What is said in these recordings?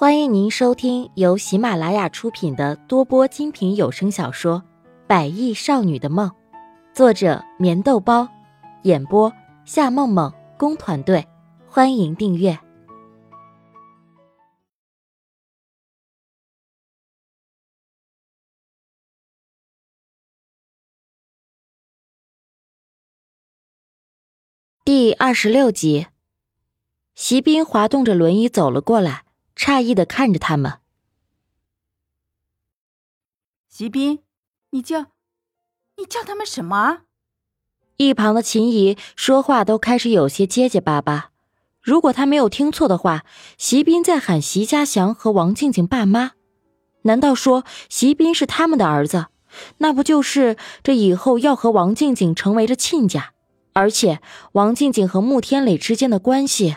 欢迎您收听由喜马拉雅出品的多播精品有声小说《百亿少女的梦》，作者：棉豆包，演播：夏梦梦工团队。欢迎订阅第二十六集。席斌滑动着轮椅走了过来。诧异的看着他们，席斌，你叫，你叫他们什么？一旁的秦怡说话都开始有些结结巴巴。如果他没有听错的话，席斌在喊席家祥和王静静爸妈。难道说席斌是他们的儿子？那不就是这以后要和王静静成为这亲家？而且王静静和穆天磊之间的关系……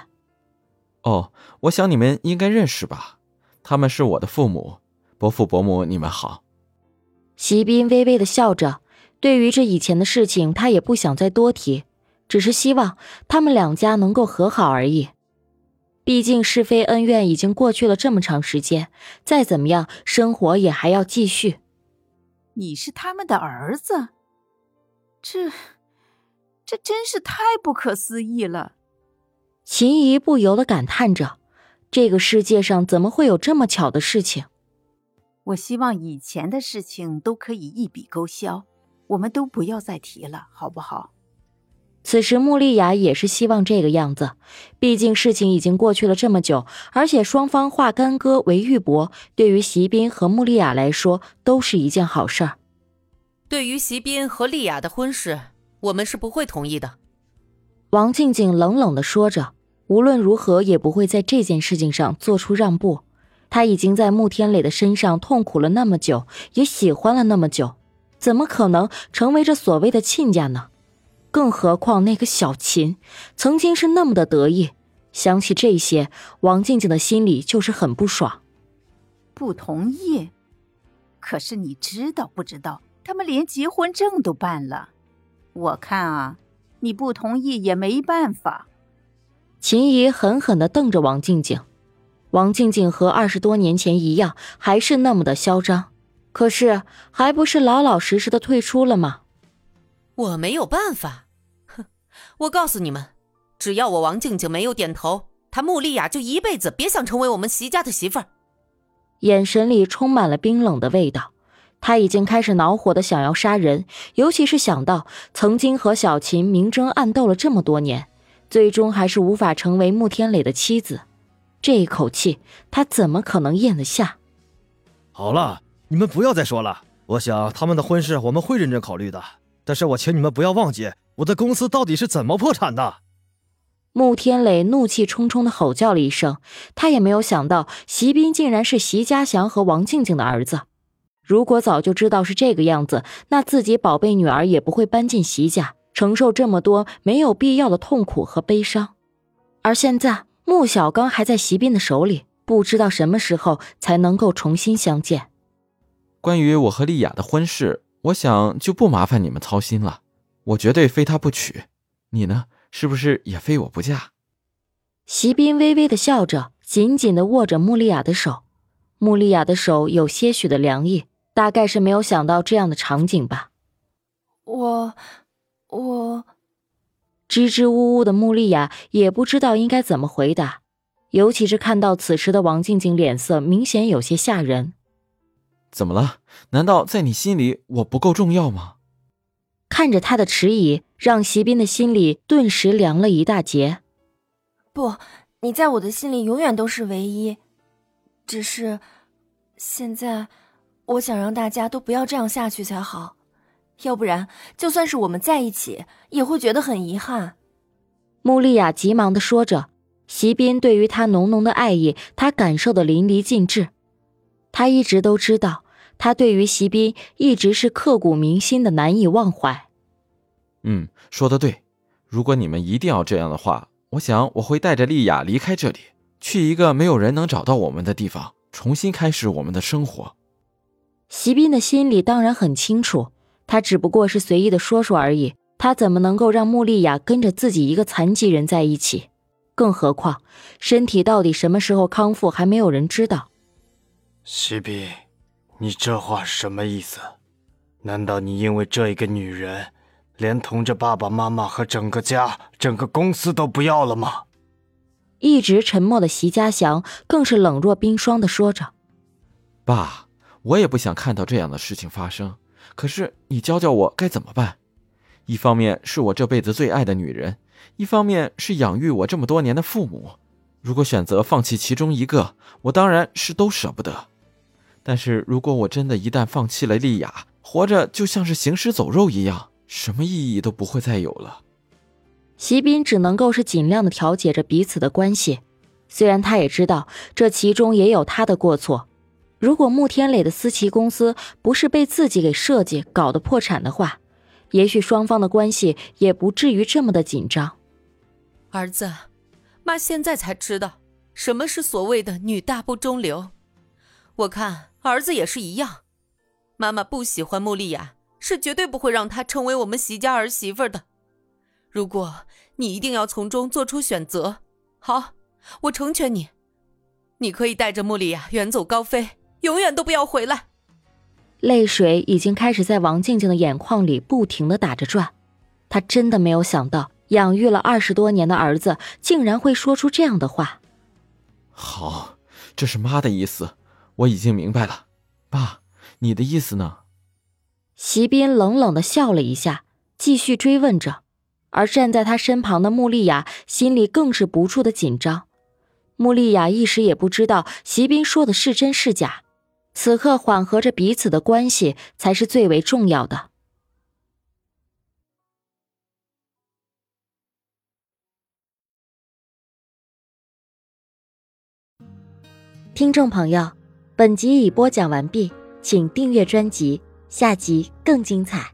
哦。我想你们应该认识吧，他们是我的父母，伯父伯母，你们好。席斌微微的笑着，对于这以前的事情，他也不想再多提，只是希望他们两家能够和好而已。毕竟是非恩怨已经过去了这么长时间，再怎么样，生活也还要继续。你是他们的儿子，这，这真是太不可思议了。秦怡不由得感叹着。这个世界上怎么会有这么巧的事情？我希望以前的事情都可以一笔勾销，我们都不要再提了，好不好？此时穆丽雅也是希望这个样子，毕竟事情已经过去了这么久，而且双方化干戈为玉帛，对于席斌和穆丽雅来说都是一件好事儿。对于席斌和丽雅的婚事，我们是不会同意的。王静静冷冷的说着。无论如何也不会在这件事情上做出让步。他已经在穆天磊的身上痛苦了那么久，也喜欢了那么久，怎么可能成为这所谓的亲家呢？更何况那个小秦曾经是那么的得意。想起这些，王静静的心里就是很不爽。不同意？可是你知道不知道？他们连结婚证都办了。我看啊，你不同意也没办法。秦姨狠狠地瞪着王静静，王静静和二十多年前一样，还是那么的嚣张，可是还不是老老实实的退出了吗？我没有办法，哼！我告诉你们，只要我王静静没有点头，她穆丽雅就一辈子别想成为我们席家的媳妇儿。眼神里充满了冰冷的味道，他已经开始恼火的想要杀人，尤其是想到曾经和小琴明争暗斗了这么多年。最终还是无法成为穆天磊的妻子，这一口气他怎么可能咽得下？好了，你们不要再说了。我想他们的婚事我们会认真考虑的，但是我请你们不要忘记我的公司到底是怎么破产的。穆天磊怒气冲冲的吼叫了一声，他也没有想到席斌竟然是席家祥和王静静的儿子。如果早就知道是这个样子，那自己宝贝女儿也不会搬进席家。承受这么多没有必要的痛苦和悲伤，而现在穆小刚还在席斌的手里，不知道什么时候才能够重新相见。关于我和丽雅的婚事，我想就不麻烦你们操心了，我绝对非她不娶。你呢，是不是也非我不嫁？席斌微微的笑着，紧紧的握着穆丽雅的手，穆丽雅的手有些许的凉意，大概是没有想到这样的场景吧。我。我支支吾吾的穆丽雅也不知道应该怎么回答，尤其是看到此时的王静静脸色明显有些吓人。怎么了？难道在你心里我不够重要吗？看着他的迟疑，让席斌的心里顿时凉了一大截。不，你在我的心里永远都是唯一。只是现在，我想让大家都不要这样下去才好。要不然，就算是我们在一起，也会觉得很遗憾。穆丽亚急忙的说着，席斌对于她浓浓的爱意，她感受的淋漓尽致。他一直都知道，他对于席斌一直是刻骨铭心的，难以忘怀。嗯，说的对。如果你们一定要这样的话，我想我会带着丽雅离开这里，去一个没有人能找到我们的地方，重新开始我们的生活。席斌的心里当然很清楚。他只不过是随意的说说而已，他怎么能够让穆丽雅跟着自己一个残疾人在一起？更何况身体到底什么时候康复还没有人知道。西斌，你这话什么意思？难道你因为这一个女人，连同着爸爸妈妈和整个家、整个公司都不要了吗？一直沉默的席家祥更是冷若冰霜的说着：“爸，我也不想看到这样的事情发生，可是你教教我该怎么办？一方面是我这辈子最爱的女人，一方面是养育我这么多年的父母。如果选择放弃其中一个，我当然是都舍不得。但是如果我真的一旦放弃了丽雅，活着就像是行尸走肉一样，什么意义都不会再有了。席斌只能够是尽量的调解着彼此的关系，虽然他也知道这其中也有他的过错。如果穆天磊的思琪公司不是被自己给设计搞得破产的话，也许双方的关系也不至于这么的紧张。儿子，妈现在才知道什么是所谓的女大不中留。我看儿子也是一样。妈妈不喜欢穆丽雅，是绝对不会让她成为我们席家儿媳妇的。如果你一定要从中做出选择，好，我成全你。你可以带着穆丽雅远走高飞，永远都不要回来。泪水已经开始在王静静的眼眶里不停的打着转，她真的没有想到，养育了二十多年的儿子竟然会说出这样的话。好，这是妈的意思，我已经明白了，爸。你的意思呢？席斌冷冷的笑了一下，继续追问着。而站在他身旁的穆丽雅心里更是不住的紧张。穆丽雅一时也不知道席斌说的是真是假，此刻缓和着彼此的关系才是最为重要的。听众朋友，本集已播讲完毕。请订阅专辑，下集更精彩。